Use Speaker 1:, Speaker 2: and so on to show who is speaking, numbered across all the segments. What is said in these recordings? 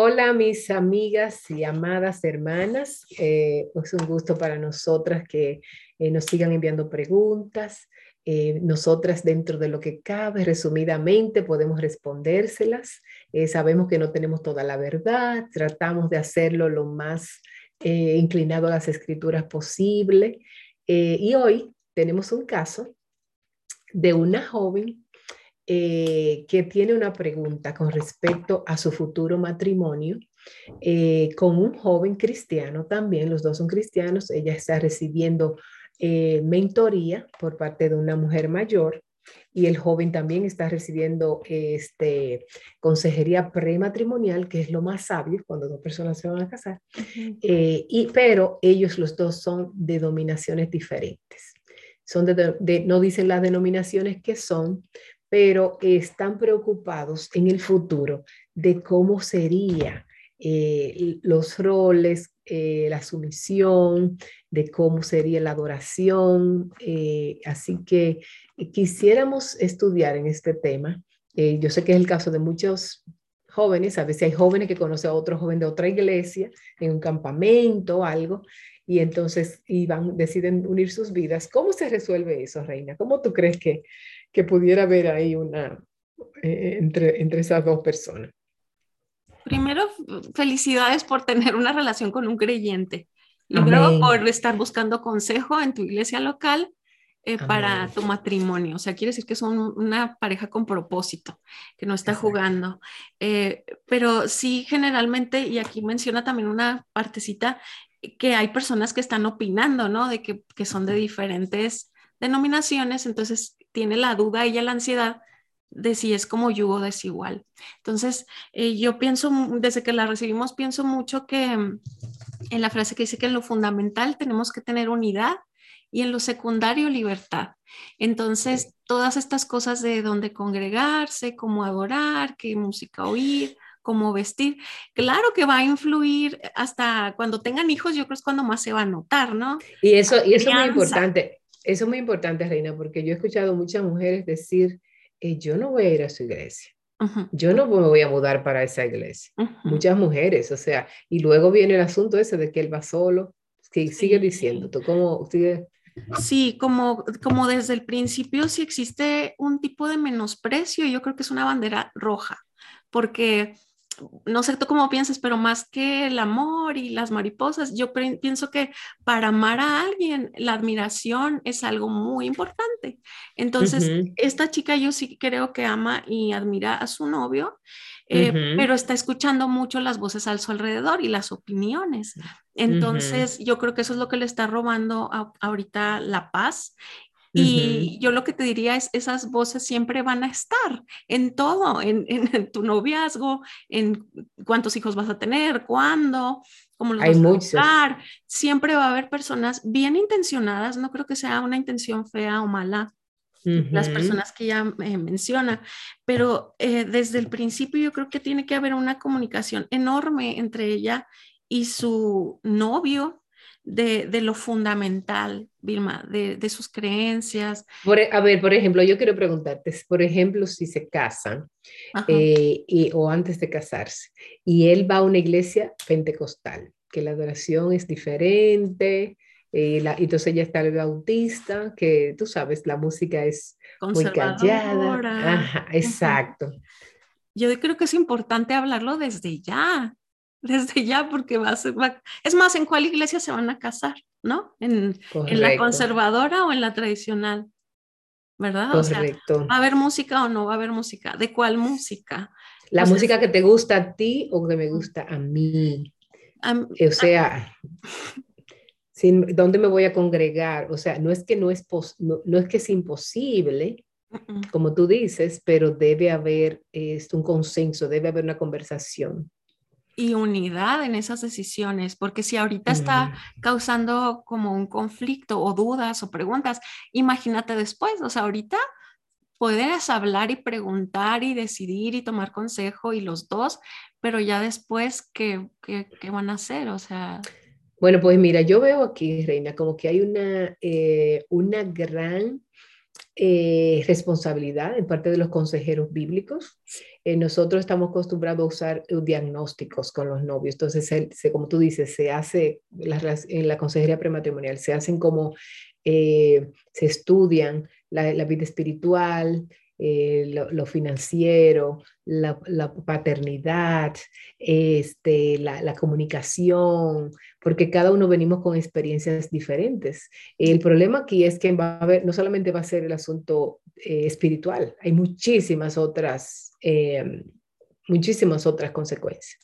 Speaker 1: Hola mis amigas y amadas hermanas, eh, es un gusto para nosotras que eh, nos sigan enviando preguntas. Eh, nosotras dentro de lo que cabe, resumidamente, podemos respondérselas. sabemos que no tenemos toda la verdad, tratamos de hacerlo lo más inclinado a las escrituras posible. y hoy tenemos un caso de una joven eh, que tiene una pregunta con respecto a su futuro matrimonio eh, con un joven cristiano también, los dos son cristianos, ella está recibiendo eh, mentoría por parte de una mujer mayor y el joven también está recibiendo este, consejería prematrimonial, que es lo más sabio cuando dos personas se van a casar, y, pero ellos los dos son de dominaciones diferentes. Son de, no dicen las denominaciones que son, pero están preocupados en el futuro de cómo sería eh, los roles, eh, la sumisión, de cómo sería la adoración. Eh, así que quisiéramos estudiar en este tema. yo sé que es el caso de muchos jóvenes, a veces hay jóvenes que conocen a otro joven de otra iglesia, en un campamento o algo, y entonces iban, deciden unir sus vidas. ¿Cómo se resuelve eso, Reina? ¿Cómo tú crees que que pudiera haber ahí una eh, entre, entre esas dos personas.
Speaker 2: Primero, felicidades por tener una relación con un creyente y luego por estar buscando consejo en tu iglesia local eh, para tu matrimonio. O sea, quiere decir que son una pareja con propósito, que no está jugando. Eh, pero sí, generalmente, y aquí menciona también una partecita, que hay personas que están opinando, ¿no? De que, que son de diferentes denominaciones, entonces tiene la duda y la ansiedad de si es como yugo desigual. Entonces, eh, yo pienso, desde que la recibimos, pienso mucho que mm, en la frase que dice que en lo fundamental tenemos que tener unidad y en lo secundario libertad. Entonces, todas estas cosas de dónde congregarse, cómo adorar, qué música oír, cómo vestir, claro que va a influir hasta cuando tengan hijos, yo creo que es cuando más se va a notar, ¿no?
Speaker 1: Y eso, y eso es muy importante. Eso es muy importante, Reina, porque yo he escuchado muchas mujeres decir, eh, yo no voy a ir a su iglesia. Yo no me voy a mudar para esa iglesia. Muchas mujeres, o sea, y luego viene el asunto ese de que él va solo. Sí, sigue diciendo, ¿tú cómo sigue?
Speaker 2: Sí, como, como desde el principio, si existe un tipo de menosprecio, yo creo que es una bandera roja, porque no sé tú cómo piensas, pero más que el amor y las mariposas, yo pienso que para amar a alguien, la admiración es algo muy importante. Entonces, esta chica yo sí creo que ama y admira a su novio, eh, pero está escuchando mucho las voces al su alrededor y las opiniones. Entonces, yo creo que eso es lo que le está robando ahorita la paz y yo lo que te diría es, esas voces siempre van a estar en todo, en, en, tu noviazgo, en cuántos hijos vas a tener, cuándo, cómo los
Speaker 1: Hay vas a
Speaker 2: Siempre va a haber personas bien intencionadas, no creo que sea una intención fea o mala, las personas que ella eh, menciona, pero eh, desde el principio yo creo que tiene que haber una comunicación enorme entre ella y su novio, de, lo fundamental, Vilma, de, sus creencias.
Speaker 1: E, a ver, por ejemplo, yo quiero preguntarte, por ejemplo, si se casan eh, y, o antes de casarse y él va a una iglesia pentecostal, que la adoración es diferente, eh, la, entonces ella está el bautista, que tú sabes, la música es muy callada. Ajá, exacto.
Speaker 2: Yo creo que es importante hablarlo desde ya, desde ya, porque va a ser, es más, ¿en cuál iglesia se van a casar? ¿No? ¿En, en la conservadora o en la tradicional? ¿Verdad? O sea, ¿va a haber música o no va a haber música? ¿De cuál música?
Speaker 1: La música que te gusta a ti o que me gusta a mí. o sea, sin, ¿dónde me voy a congregar? O sea, no es que no es, no, no, es que es imposible, como tú dices, pero debe haber es, un consenso, debe haber una conversación
Speaker 2: y unidad en esas decisiones, porque si ahorita está causando como un conflicto o dudas o preguntas, imagínate después, o sea, ahorita puedes hablar y preguntar y decidir y tomar consejo y los dos, pero ya después, ¿qué, qué, qué van a hacer? O sea...
Speaker 1: Bueno, pues mira, yo veo aquí, Reina, como que hay una, eh, una gran eh, responsabilidad en parte de los consejeros bíblicos. Eh, nosotros estamos acostumbrados a usar diagnósticos con los novios. Entonces, se, como tú dices, se hace en la consejería prematrimonial, se hacen como, se estudian la, la vida espiritual, eh, lo, financiero, la, paternidad, este, la, comunicación, porque cada uno venimos con experiencias diferentes. El problema aquí es que va a haber, no solamente va a ser el asunto eh, espiritual, hay muchísimas otras, eh, muchísimas otras consecuencias.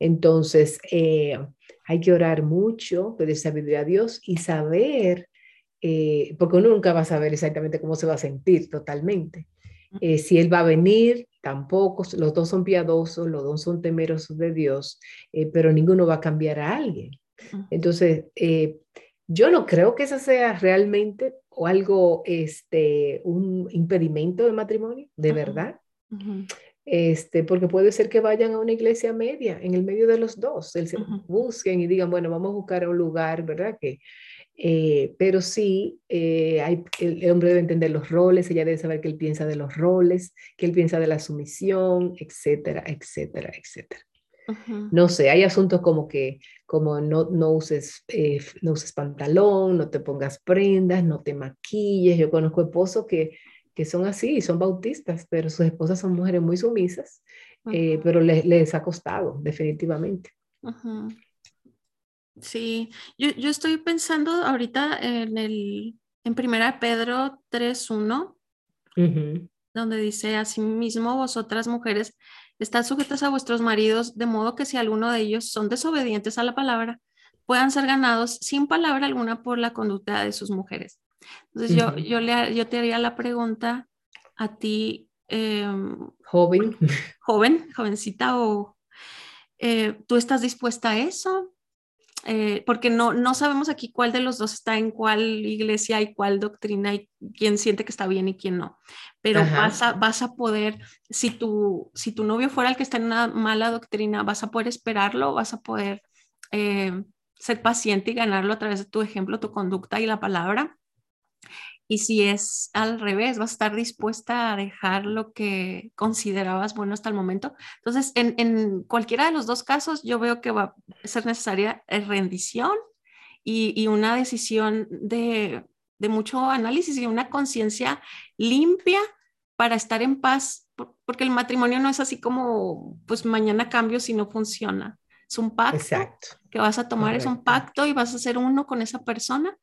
Speaker 1: Entonces, hay que orar mucho, pedir sabiduría a Dios y saber porque uno nunca va a saber exactamente cómo se va a sentir totalmente. Eh, si Él va a venir, tampoco, los dos son piadosos, los dos son temerosos de Dios, eh, pero ninguno va a cambiar a alguien. Entonces, eh, yo no creo que eso sea realmente o algo, este, un impedimento de matrimonio, de verdad. Este, porque puede ser que vayan a una iglesia media, en el medio de los dos, se busquen y digan, bueno, vamos a buscar un lugar, ¿verdad? Que, eh, pero sí, eh, hay, el, hombre debe entender los roles, ella debe saber que él piensa de los roles, que él piensa de la sumisión, etcétera, etcétera, etcétera. No sé, hay asuntos como que, como no, no, uses, eh, no uses pantalón, no te pongas prendas, no te maquilles. Yo conozco esposos que, que son así, son bautistas, pero sus esposas son mujeres muy sumisas, pero les, les, ha costado, definitivamente.
Speaker 2: Sí, yo, yo, estoy pensando ahorita en el en primera Pedro 3.1, donde dice, asimismo vosotras mujeres, están sujetas a vuestros maridos, de modo que si alguno de ellos son desobedientes a la palabra, puedan ser ganados sin palabra alguna por la conducta de sus mujeres. Entonces yo, yo, le, yo te haría la pregunta a ti, em,
Speaker 1: joven,
Speaker 2: joven, jovencita, o eh, ¿tú estás dispuesta a eso? Eh, porque no, no sabemos aquí cuál de los dos está en cuál iglesia y cuál doctrina y quién siente que está bien y quién no. Pero vas a, vas a poder, si tu, si tu novio fuera el que está en una mala doctrina, vas a poder esperarlo, vas a poder eh, ser paciente y ganarlo a través de tu ejemplo, tu conducta y la palabra. Y si es al revés, vas a estar dispuesta a dejar lo que considerabas bueno hasta el momento. Entonces, en, cualquiera de los dos casos, yo veo que va a ser necesaria eh, rendición y, una decisión de, mucho análisis y una conciencia limpia para estar en paz, porque el matrimonio no es así como, pues mañana cambio si no funciona. Es un pacto que vas a tomar, es un pacto y vas a ser uno con esa persona.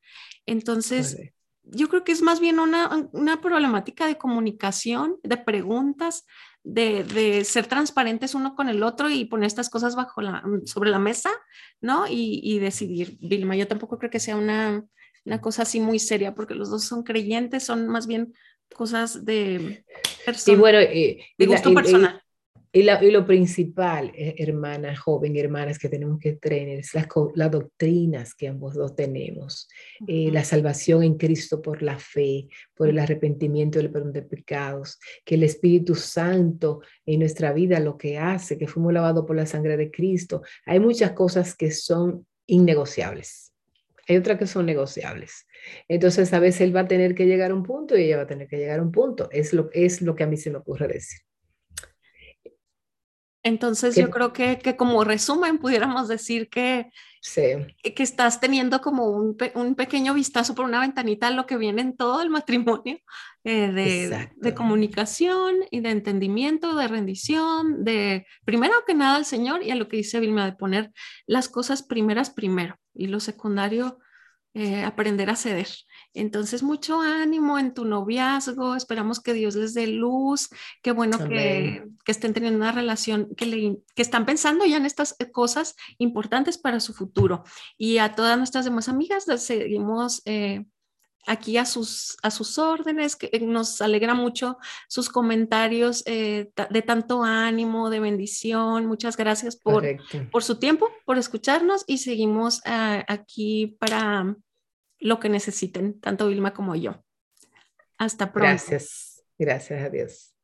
Speaker 2: Entonces, yo creo que es más bien una, una problemática de comunicación, de preguntas, de, de, ser transparentes uno con el otro y poner estas cosas bajo la, sobre la mesa, ¿no? Y, y decidir, Vilma, yo tampoco creo que sea una, una, cosa así muy seria, porque los dos son creyentes, son más bien cosas de,
Speaker 1: y bueno, de gusto personal. Y, lo principal, eh, hermanas, joven, hermanas, que tenemos que tener es las, las doctrinas que ambos dos tenemos. Eh, la salvación en Cristo por la fe, por el arrepentimiento del perdón de pecados, que el Espíritu Santo en nuestra vida lo que hace, que fuimos lavados por la sangre de Cristo. Hay muchas cosas que son innegociables. Hay otras que son negociables. Entonces, a veces él va a tener que llegar a un punto y ella va a tener que llegar a un punto. Es lo, es lo que a mí se me ocurre decir.
Speaker 2: Entonces yo creo que, como resumen pudiéramos decir que, que estás teniendo como un, pequeño vistazo por una ventanita a lo que viene en todo el matrimonio eh, de, de, comunicación y de entendimiento, de rendición, de primero que nada al Señor y a lo que dice Vilma, de poner las cosas primeras primero y lo secundario eh, aprender a ceder. Entonces, mucho ánimo en tu noviazgo, esperamos que Dios les dé luz, qué bueno que, estén teniendo una relación, que, le, que están pensando ya en estas eh, cosas importantes para su futuro. Y a todas nuestras demás amigas, les seguimos eh, aquí a sus, a sus órdenes, que nos alegra mucho sus comentarios de tanto ánimo, de bendición. Muchas gracias por, por su tiempo, por escucharnos y seguimos aquí para lo que necesiten, tanto Vilma como yo. Hasta pronto.
Speaker 1: Gracias, gracias a Dios.